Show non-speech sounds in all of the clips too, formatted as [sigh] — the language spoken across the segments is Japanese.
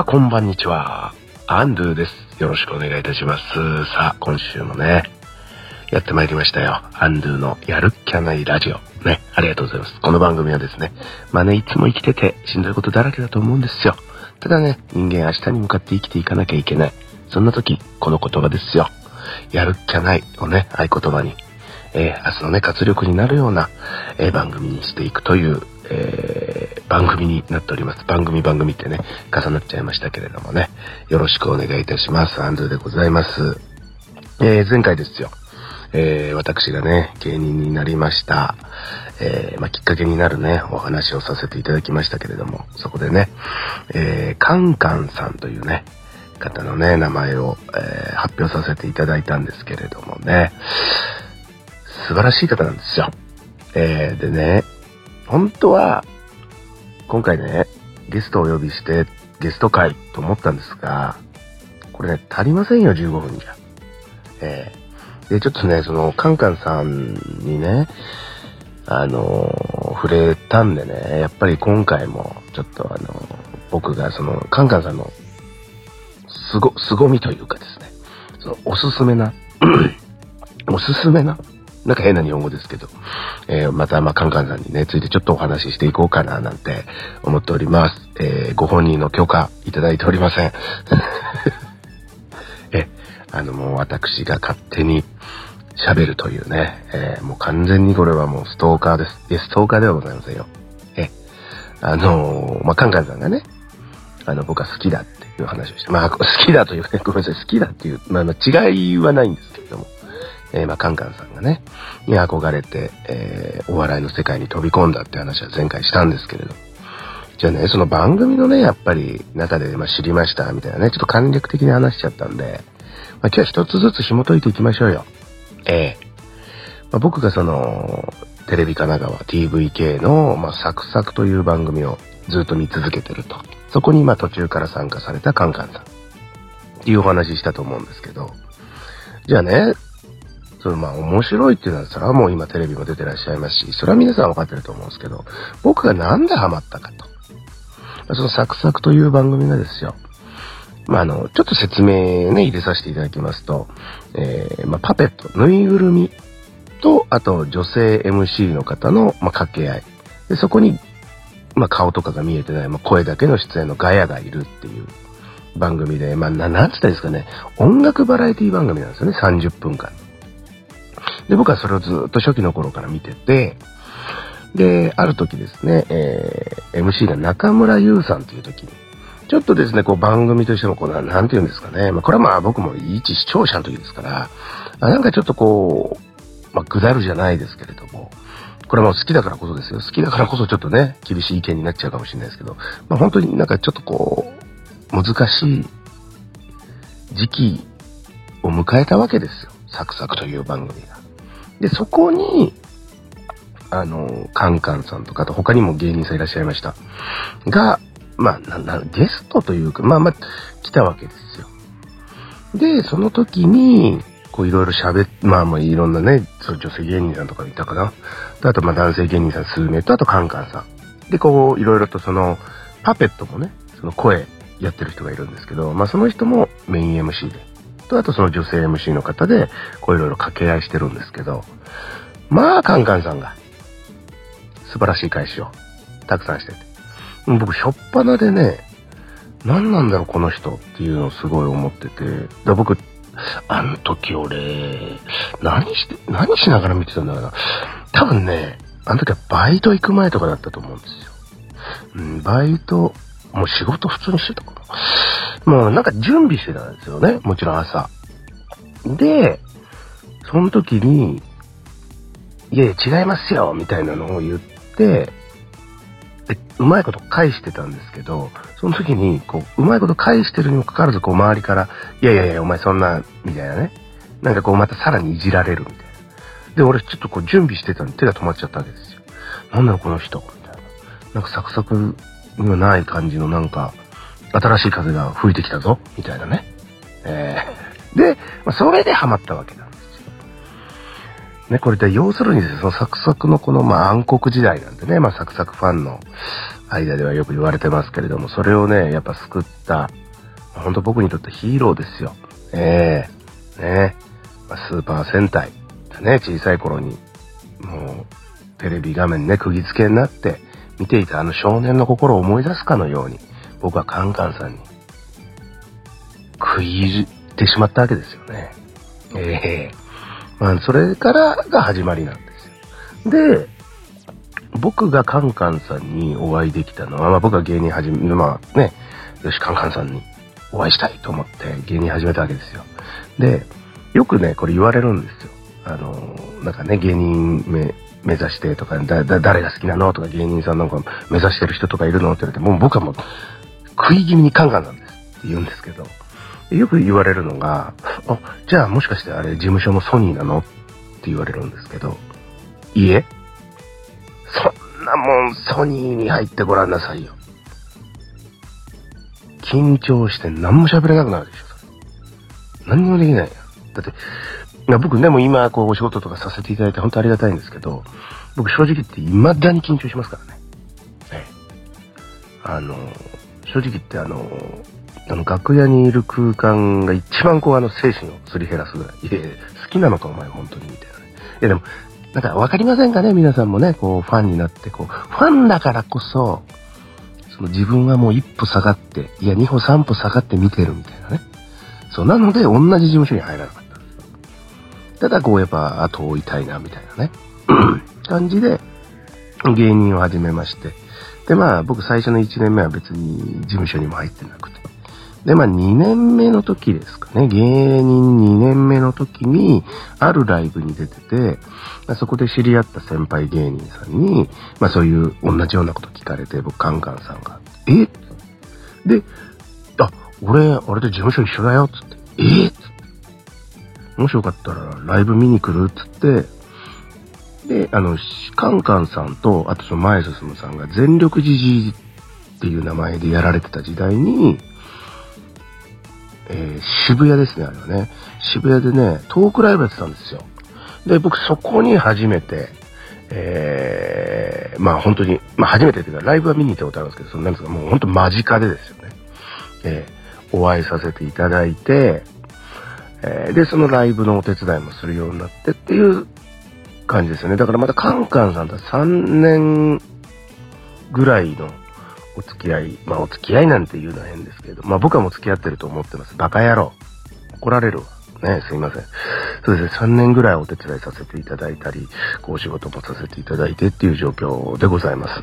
おはこんばんにちは。アンドゥです。よろしくお願いいたします。さあ、今週もね、やってまいりましたよ。アンドゥのやるっきゃないラジオ。ね、ありがとうございます。この番組はですね、まあね、いつも生きててしんどいことだらけだと思うんですよ。ただね、人間明日に向かって生きていかなきゃいけない。そんな時、この言葉ですよ。やるっきゃないをね、合言葉に、えー、明日のね、活力になるような、えー、番組にしていくという、えー、番組になっております。番組番組ってね、重なっちゃいましたけれどもね、よろしくお願いいたします。アンドゥでございます。え前回ですよ。え私がね、芸人になりました。えまあ、きっかけになるね、お話をさせていただきましたけれども、そこでね、えカンカンさんというね、方のね、名前を、え発表させていただいたんですけれどもね、素晴らしい方なんですよ。えー、でね、本当は、今回ね、ゲストをお呼びして、ゲスト会と思ったんですが、これね、足りませんよ、15分じゃ。えー、で、ちょっとね、その、カンカンさんにね、あの触れたんでね、やっぱり今回も、ちょっとあの僕がその、カンカンさんの、すご、凄みというかですね、その、おすすめな、[clears throat] おすすめななんか変な日本語ですけど、えー、また、まあ、カンカンさんにね、ついてちょっとお話ししていこうかな、なんて思っております。えー、ご本人の許可いただいておりません。[laughs] え、あの、もう私が勝手に喋るというね、えー、もう完全にこれはもうストーカーです。え、ストーカーではございませんよ。え、あのまあ、カンカンさんがね、あの、僕は好きだっていう話をして、まあ、好きだというね、ごめんなさい、好きだっていう、まあ、まあ、違いはないんですけれども、えー、まあ、カンカンさんがね、に憧れて、えー、お笑いの世界に飛び込んだって話は前回したんですけれど。じゃあね、その番組のね、やっぱり中で、まあ、知りましたみたいなね、ちょっと簡略的に話しちゃったんで、まあ、今日は一つずつ紐解いていきましょうよ。ええまあ、僕がその、テレビ神奈川 TVK の、まあ、サクサクという番組をずっと見続けてると。そこにまあ途中から参加されたカンカンさん。っていうお話したと思うんですけど。じゃあね、そのまあ面白いっていうのは、それはもう今テレビも出てらっしゃいますし、それは皆さん分かってると思うんですけど、僕がなんでハマったかと。そのサクサクという番組がですよ。まあ、あの、ちょっと説明ね、入れさせていただきますと、えー、まあ、パペット、ぬいぐるみと、あと女性 MC の方の、まあ、掛け合い。で、そこに、まあ、顔とかが見えてない、まあ、声だけの出演のガヤがいるっていう番組で、まあ、な、なんつったらいいですかね、音楽バラエティ番組なんですよね、30分間。で、僕はそれをずっと初期の頃から見てて、で、ある時ですね、えー、MC が中村優さんという時に、ちょっとですね、こう番組としてもこうな、なんて言うんですかね。まあ、これはまあ僕も一視聴者の時ですから、あなんかちょっとこう、まあ、ぐだるじゃないですけれども、これはもう好きだからこそですよ。好きだからこそちょっとね、厳しい意見になっちゃうかもしれないですけど、まあ、本当になんかちょっとこう、難しい時期を迎えたわけですよ。サクサクという番組が。で、そこに、あの、カンカンさんとかと他にも芸人さんいらっしゃいました。が、まあ、な、な、ゲストというか、まあまあ、来たわけですよ。で、その時に、こういろいろ喋っ、まあまあいろんなね、そう女性芸人さんとかいたかな。あとまあ男性芸人さん数名と、あとカンカンさん。で、こういろいろとその、パペットもね、その声やってる人がいるんですけど、まあその人もメイン MC で。と、あとその女性 MC の方で、こういろいろ掛け合いしてるんですけど、まあ、カンカンさんが、素晴らしい返しを、たくさんしてて。僕、しょっぱなでね、何なんだろう、この人っていうのをすごい思ってて、だ僕、あの時俺、何して、何しながら見てたんだろうな。多分ね、あの時はバイト行く前とかだったと思うんですよ。うん、バイト、もう仕事普通にしてたかな。もうなんか準備してたんですよね。もちろん朝。で、その時に、いやいや違いますよみたいなのを言って、で、うまいこと返してたんですけど、その時に、こう、うまいこと返してるにもかかわらず、こう、周りから、いやいやいや、お前そんな、みたいなね。なんかこう、またさらにいじられるみたいな。で、俺ちょっとこう、準備してたのに手が止まっちゃったわけですよ。なんだろ、この人、みたいな。なんかサクサクにはない感じのなんか、新しい風が吹いてきたぞ、みたいなね。えー、で、まあ、それでハマったわけなんですよ。ね、これで要するにですね、そのサクサクのこの、まあ暗黒時代なんでね、まあサクサクファンの間ではよく言われてますけれども、それをね、やっぱ救った、本当僕にとってヒーローですよ。ええー、ね、まあ、スーパー戦隊、ね、小さい頃に、もう、テレビ画面ね、釘付けになって、見ていたあの少年の心を思い出すかのように、僕はカンカンさんに、食い入ってしまったわけですよね。ええー、まあ、それからが始まりなんですよ。で、僕がカンカンさんにお会いできたのは、まあ僕は芸人始め、まあね、よし、カンカンさんにお会いしたいと思って芸人始めたわけですよ。で、よくね、これ言われるんですよ。あの、なんかね、芸人目目指してとか、だ、だ、誰が好きなのとか芸人さんなんか目指してる人とかいるのって言われて、もう僕はもう食い気味にカンカンなんですって言うんですけど、よく言われるのが、あ、じゃあもしかしてあれ事務所のソニーなのって言われるんですけど、いえ、そんなもんソニーに入ってごらんなさいよ。緊張して何も喋れなくなるでしょ、それ。何にもできないよ。だって、僕ね、も今、こう、お仕事とかさせていただいて本当ありがたいんですけど、僕正直言って未だに緊張しますからね。ええ。あの、正直言ってあの、あの、楽屋にいる空間が一番こう、あの、精神をすり減らすぐらい。いや好きなのかお前本当にみたいなね。いやでも、なんかわかりませんかね皆さんもね、こう、ファンになって、こう、ファンだからこそ、その自分はもう一歩下がって、いや、二歩三歩下がって見てるみたいなね。そう、なので同じ事務所に入らなかっただ、こう、やっぱ、後を追いたいな、みたいなね。[clears throat] 感じで、芸人を始めまして。で、まあ、僕最初の1年目は別に事務所にも入ってなくて。で、まあ2年目の時ですかね。芸人2年目の時に、あるライブに出てて、そこで知り合った先輩芸人さんに、まあそういう同じようなこと聞かれて、僕カンカンさんが、えで、あ、俺、俺と事務所一緒だよ、つって、えっ？つって。もしよかったらライブ見に来るっつって、で、あの、カンカンさんと、あとその前進さんが全力じじっていう名前でやられてた時代に、えー、渋谷ですね、あれはね。渋谷でね、トークライブやってたんですよ。で、僕そこに初めて、えー、まあ本当に、まあ初めてっていうか、ライブは見に行ったことあるんですけど、そのなんですか、もう本当間近でですよね。えー、お会いさせていただいて、え、で、そのライブのお手伝いもするようになってっていう感じですよね。だからまたカンカンさんと3年ぐらいのお付き合い、まあお付き合いなんて言うのは変ですけど、まあ僕はもう付き合ってると思ってます。バカ野郎。怒られるわ。ね、すいません。そうですね、3年ぐらいお手伝いさせていただいたり、こう仕事もさせていただいてっていう状況でございます。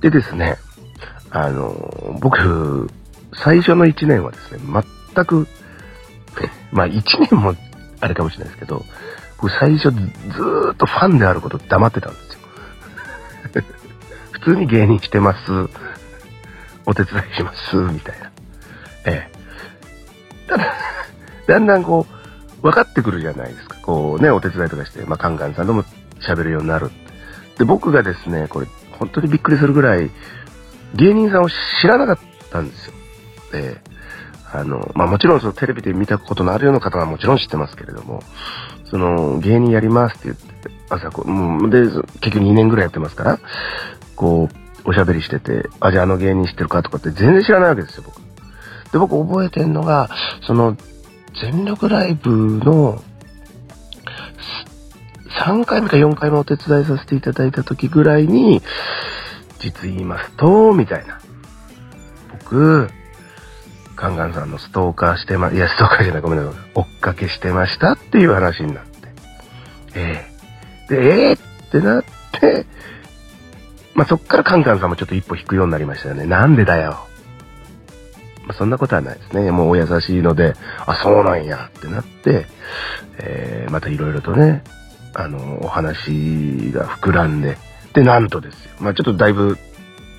でですね、あの、僕、最初の1年はですね、全く、まあ1年もあれかもしれないですけど、僕最初ずーっとファンであること黙ってたんですよ。[laughs] 普通に芸人してます。お手伝いします、みたいな。ええ。ただ、だんだんこう、分かってくるじゃないですか。こうね、お手伝いとかして、まあ、カンカンさんとも喋るようになる。で、僕がですね、これ、本当にびっくりするぐらい、芸人さんを知らなかったんですよ。で、あの、まあ、もちろんそのテレビで見たことのあるような方はもちろん知ってますけれども、その、芸人やりますって言って、朝こう、もう、で、結局2年ぐらいやってますから、こう、おしゃべりしてて、あ、じゃああの芸人知ってるかとかって全然知らないわけですよ、僕。で、僕覚えてんのが、その、全力ライブの、3回目か4回目お手伝いさせていただいた時ぐらいに、実言いますと、みたいな。僕、ガンガンさんのストーカーしてま、いや、ストーカーじゃない、ごめんなさい。追っかけしてましたっていう話になって。ええで、ええってなって、まあ、そっからカンカンさんもちょっと一歩引くようになりましたよね。なんでだよ。まあ、そんなことはないですね。もうお優しいので、あ、そうなんやってなって、えー、またいろいろとね、あの、お話が膨らんで、で、なんとですよ。まあ、ちょっとだいぶ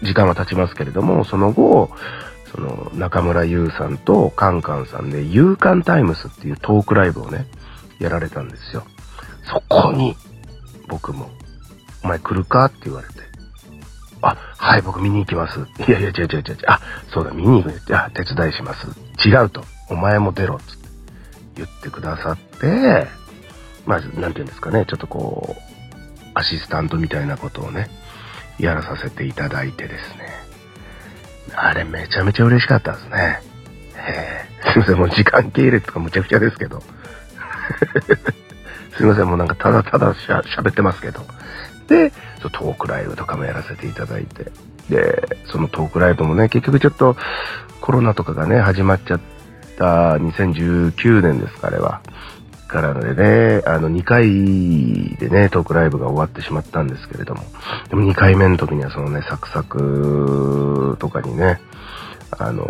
時間は経ちますけれども、その後、その中村優さんとカンカンさんで、夕刊タイムスっていうトークライブをね、やられたんですよ。そこに、僕も、お前来るかって言われて、あ、はい、僕見に行きます。いやいや、違う違う違う違う。あ、そうだ、見に行く。あ、手伝いします。違うと。お前も出ろ。つって言ってくださって、まあ、なんていうんですかね、ちょっとこう、アシスタントみたいなことをね、やらさせていただいてですね。あれめちゃめちゃ嬉しかったですね。すいません、もう時間系列とかむちゃくちゃですけど。[laughs] すいません、もうなんかただただ喋ってますけど。で、トークライブとかもやらせていただいて。で、そのトークライブもね、結局ちょっとコロナとかがね、始まっちゃった2019年ですか、あれは。からでね、あの2回でね、トークライブが終わってしまったんですけれども、でも2回目の時にはそのね、サクサクとかにね、あの、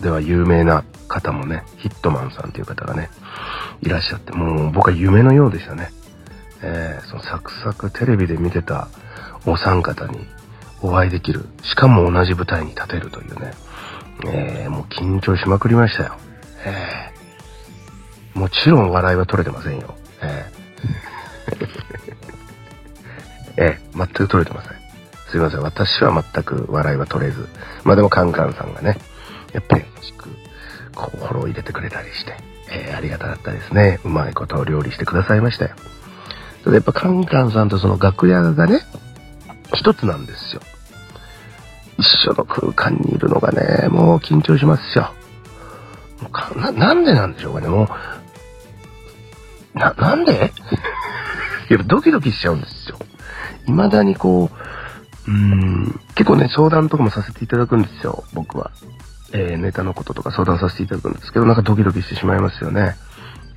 では有名な方もね、ヒットマンさんという方がね、いらっしゃって、もう僕は夢のようでしたね。えー、そのサクサクテレビで見てたお三方にお会いできる。しかも同じ舞台に立てるというね。えー、もう緊張しまくりましたよ。えー、もちろん笑いは取れてませんよ。えー、[laughs] えー、全く取れてません。すいません。私は全く笑いは取れず。まあでもカンカンさんがね、やっぱり優しく心を入れてくれたりして、えー、ありがたかったですね。うまいことを料理してくださいましたよ。ただやっぱカンカンさんとその楽屋がね、一つなんですよ。一緒の空間にいるのがね、もう緊張しますよ。な、なんでなんでしょうかね、もう。な、なんで？やっぱドキドキしちゃうんですよ。未だにこう、うん、結構ね、相談とかもさせていただくんですよ、僕は。えー、ネタのこととか相談させていただくんですけど、なんかドキドキしてしまいますよね。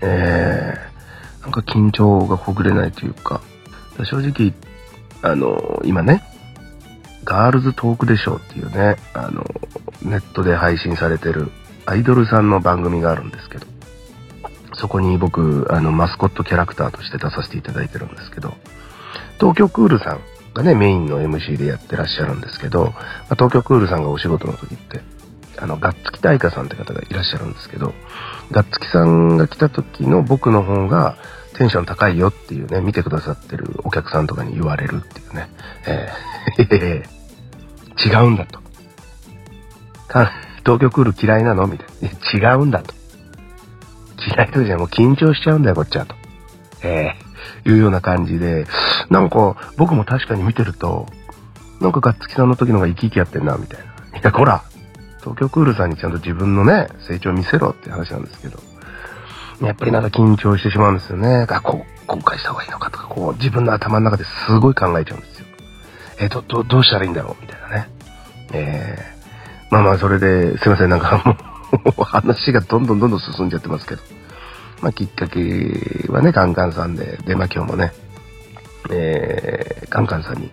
えー、なんか緊張がほぐれないというか、正直、あの、今ね、ガールズトークでしょうっていうね、あの、ネットで配信されてるアイドルさんの番組があるんですけど、そこに僕、あの、マスコットキャラクターとして出させていただいてるんですけど、東京クールさんがね、メインの MC でやってらっしゃるんですけど、まあ、東京クールさんがお仕事の時って、あの、ガッツキ大花さんって方がいらっしゃるんですけど、ガッツキさんが来た時の僕の方がテンション高いよっていうね、見てくださってるお客さんとかに言われるっていうね、えー、[laughs] 違うんだと。東京クール嫌いなの？みたいな。違うんだと。嫌いとじゃもう緊張しちゃうんだよ、こっちはと。えー、いうような感じで、なんか僕も確かに見てると、なんかガッツキさんの時のが生き生きやってんな、みたいな。いや、こら、東京クールさんにちゃんと自分のね、成長を見せろって話なんですけど、やっぱりなんか緊張してしまうんですよね。あ、こう、今回した方がいいのかとか、こう、自分の頭の中ですごい考えちゃうんですよ。えー、ど、ど、うしたらいいんだろう？みたいなね。えー、まあまあ、それで、すいません、なんかもう話がどんどんどんどん進んじゃってますけど。まあ、きっかけはね、カンカンさんで、で、まあ今日もね、えー、カンカンさんに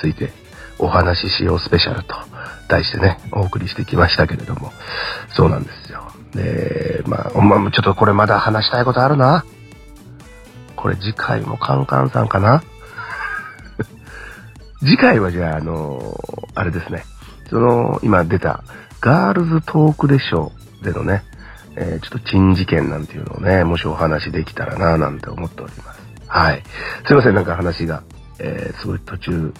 ついてお話ししようスペシャルと題してね、お送りしてきましたけれども、そうなんですよ。で、まあ、まあ、ちょっとこれまだ話したいことあるな。これ次回もカンカンさんかな [laughs] 次回はじゃあ、あのあれですね。その、今出た、ガールズトークでしょうでのね、えー、ちょっと珍事件なんていうのをね、もしお話できたらななんて思っております。はい。すいません、なんか話が、えー、すごい途中、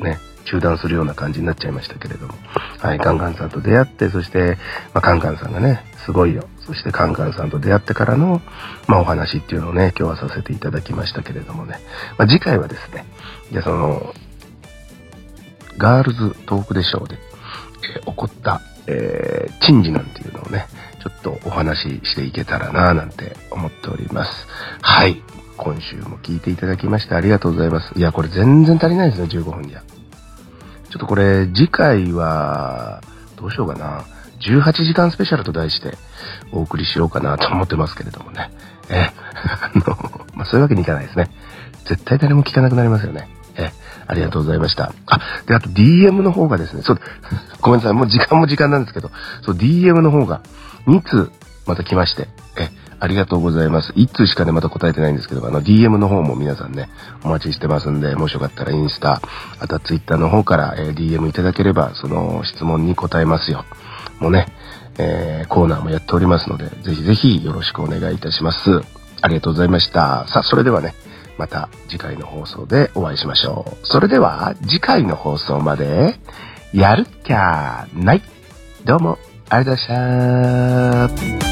ね、中断するような感じになっちゃいましたけれども。はい、カンカンさんと出会って、そして、まあ、カンカンさんがね、すごいよ。そしてカンカンさんと出会ってからの、まあ、お話っていうのをね、今日はさせていただきましたけれどもね。まあ、次回はですね、じゃあその、ガールズトークでしょうで、えー、起こった、えー、珍事なんていうのをね、ちょっとお話ししていけたらなぁなんて思っております。はい。今週も聞いていただきましてありがとうございます。いや、これ全然足りないですね、15分じゃ。ちょっとこれ、次回は、どうしようかな。18時間スペシャルと題してお送りしようかなと思ってますけれどもね。え、あの、まあ、そういうわけにいかないですね。絶対誰も聞かなくなりますよね。ありがとうございました。あ、で、あと DM の方がですね、そう、ごめんなさい、もう時間も時間なんですけど、そう、DM の方が2通また来まして、え、ありがとうございます。1通しかね、また答えてないんですけど、あの、DM の方も皆さんね、お待ちしてますんで、もしよかったらインスタ、あとは Twitter の方から、え、DM いただければ、その質問に答えますよ。もうね、えー、コーナーもやっておりますので、ぜひぜひよろしくお願いいたします。ありがとうございました。さあ、それではね、また次回の放送でお会いしましょう。それでは、次回の放送まで、やるっきゃない。どうも、ありがとうございました。